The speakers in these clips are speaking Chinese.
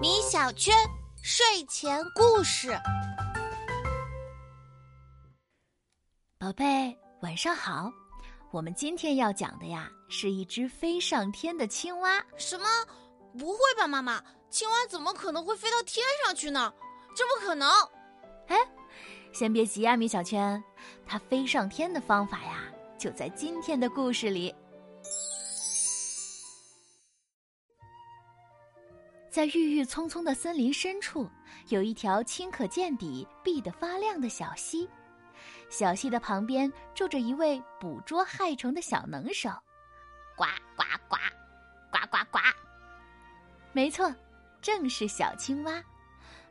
米小圈睡前故事，宝贝，晚上好。我们今天要讲的呀，是一只飞上天的青蛙。什么？不会吧，妈妈？青蛙怎么可能会飞到天上去呢？这不可能！哎，先别急呀，米小圈，它飞上天的方法呀，就在今天的故事里。在郁郁葱葱的森林深处，有一条清可见底、碧得发亮的小溪。小溪的旁边住着一位捕捉害虫的小能手，呱呱呱，呱呱呱。没错，正是小青蛙。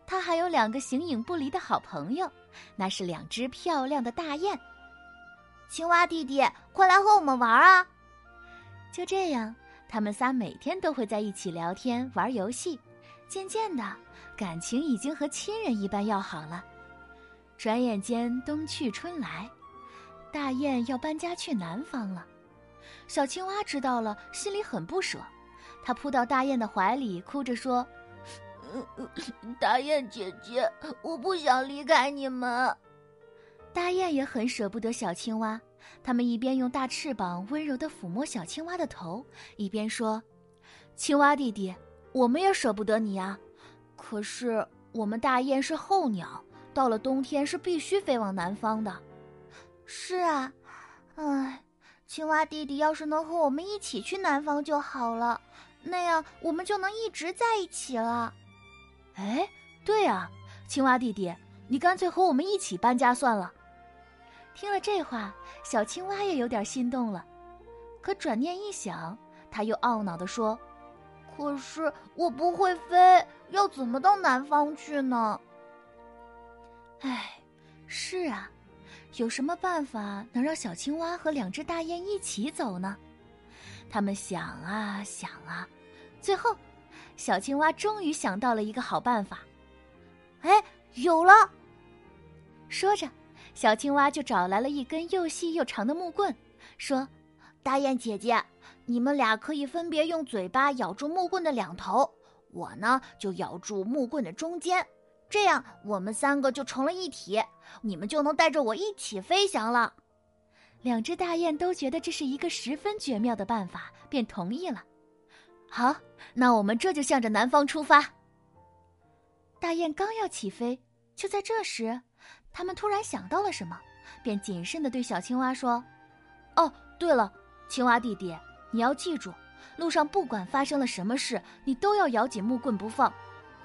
它还有两个形影不离的好朋友，那是两只漂亮的大雁。青蛙弟弟，快来和我们玩啊！就这样，他们仨每天都会在一起聊天、玩游戏，渐渐的，感情已经和亲人一般要好了。转眼间，冬去春来，大雁要搬家去南方了。小青蛙知道了，心里很不舍。它扑到大雁的怀里，哭着说：“大雁姐姐，我不想离开你们。”大雁也很舍不得小青蛙，他们一边用大翅膀温柔地抚摸小青蛙的头，一边说：“青蛙弟弟，我们也舍不得你呀。可是我们大雁是候鸟。”到了冬天是必须飞往南方的，是啊，唉，青蛙弟弟要是能和我们一起去南方就好了，那样我们就能一直在一起了。哎，对啊，青蛙弟弟，你干脆和我们一起搬家算了。听了这话，小青蛙也有点心动了，可转念一想，他又懊恼地说：“可是我不会飞，要怎么到南方去呢？”哎，是啊，有什么办法能让小青蛙和两只大雁一起走呢？他们想啊想啊，最后，小青蛙终于想到了一个好办法。哎，有了！说着，小青蛙就找来了一根又细又长的木棍，说：“大雁姐姐，你们俩可以分别用嘴巴咬住木棍的两头，我呢就咬住木棍的中间。”这样，我们三个就成了一体，你们就能带着我一起飞翔了。两只大雁都觉得这是一个十分绝妙的办法，便同意了。好，那我们这就向着南方出发。大雁刚要起飞，就在这时，他们突然想到了什么，便谨慎的对小青蛙说：“哦，对了，青蛙弟弟，你要记住，路上不管发生了什么事，你都要咬紧木棍不放。”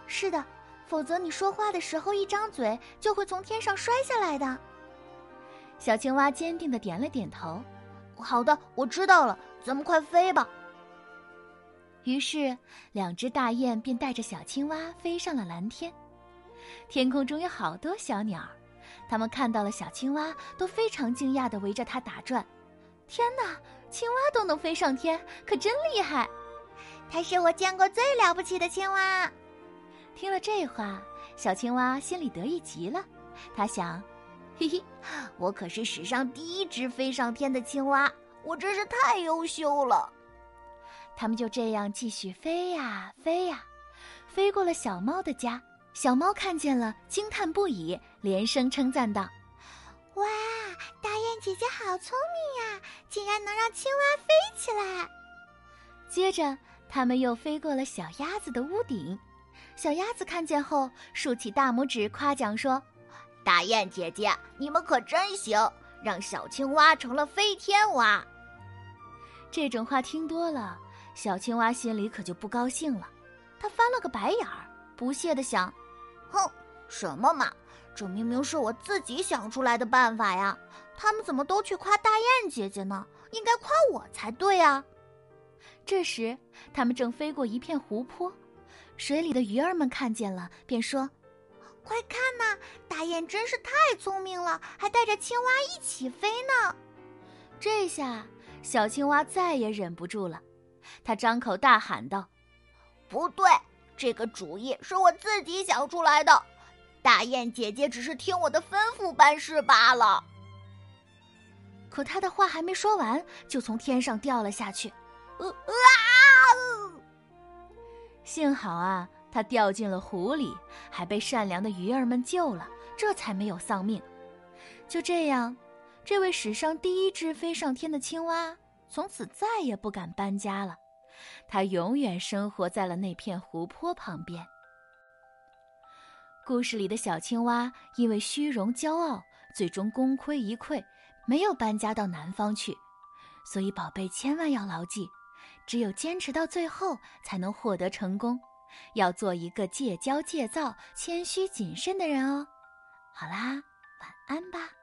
是的。否则，你说话的时候一张嘴就会从天上摔下来的。小青蛙坚定的点了点头。好的，我知道了，咱们快飞吧。于是，两只大雁便带着小青蛙飞上了蓝天。天空中有好多小鸟，它们看到了小青蛙，都非常惊讶的围着它打转。天哪，青蛙都能飞上天，可真厉害！它是我见过最了不起的青蛙。听了这话，小青蛙心里得意极了。它想：“嘿嘿，我可是史上第一只飞上天的青蛙，我真是太优秀了。”他们就这样继续飞呀飞呀，飞过了小猫的家。小猫看见了，惊叹不已，连声称赞道：“哇，大雁姐姐好聪明呀，竟然能让青蛙飞起来！”接着，他们又飞过了小鸭子的屋顶。小鸭子看见后，竖起大拇指夸奖说：“大雁姐姐，你们可真行，让小青蛙成了飞天蛙。”这种话听多了，小青蛙心里可就不高兴了。他翻了个白眼儿，不屑地想：“哼，什么嘛，这明明是我自己想出来的办法呀！他们怎么都去夸大雁姐姐呢？应该夸我才对呀！”这时，他们正飞过一片湖泊。水里的鱼儿们看见了，便说：“快看呐，大雁真是太聪明了，还带着青蛙一起飞呢。”这下小青蛙再也忍不住了，它张口大喊道：“不对，这个主意是我自己想出来的，大雁姐姐只是听我的吩咐办事罢了。”可他的话还没说完，就从天上掉了下去。呃啊！幸好啊，他掉进了湖里，还被善良的鱼儿们救了，这才没有丧命。就这样，这位史上第一只飞上天的青蛙，从此再也不敢搬家了。它永远生活在了那片湖泊旁边。故事里的小青蛙因为虚荣骄傲，最终功亏一篑，没有搬家到南方去。所以，宝贝千万要牢记，只有坚持到最后，才能获得成功。要做一个戒骄戒躁、谦虚谨慎的人哦。好啦，晚安吧。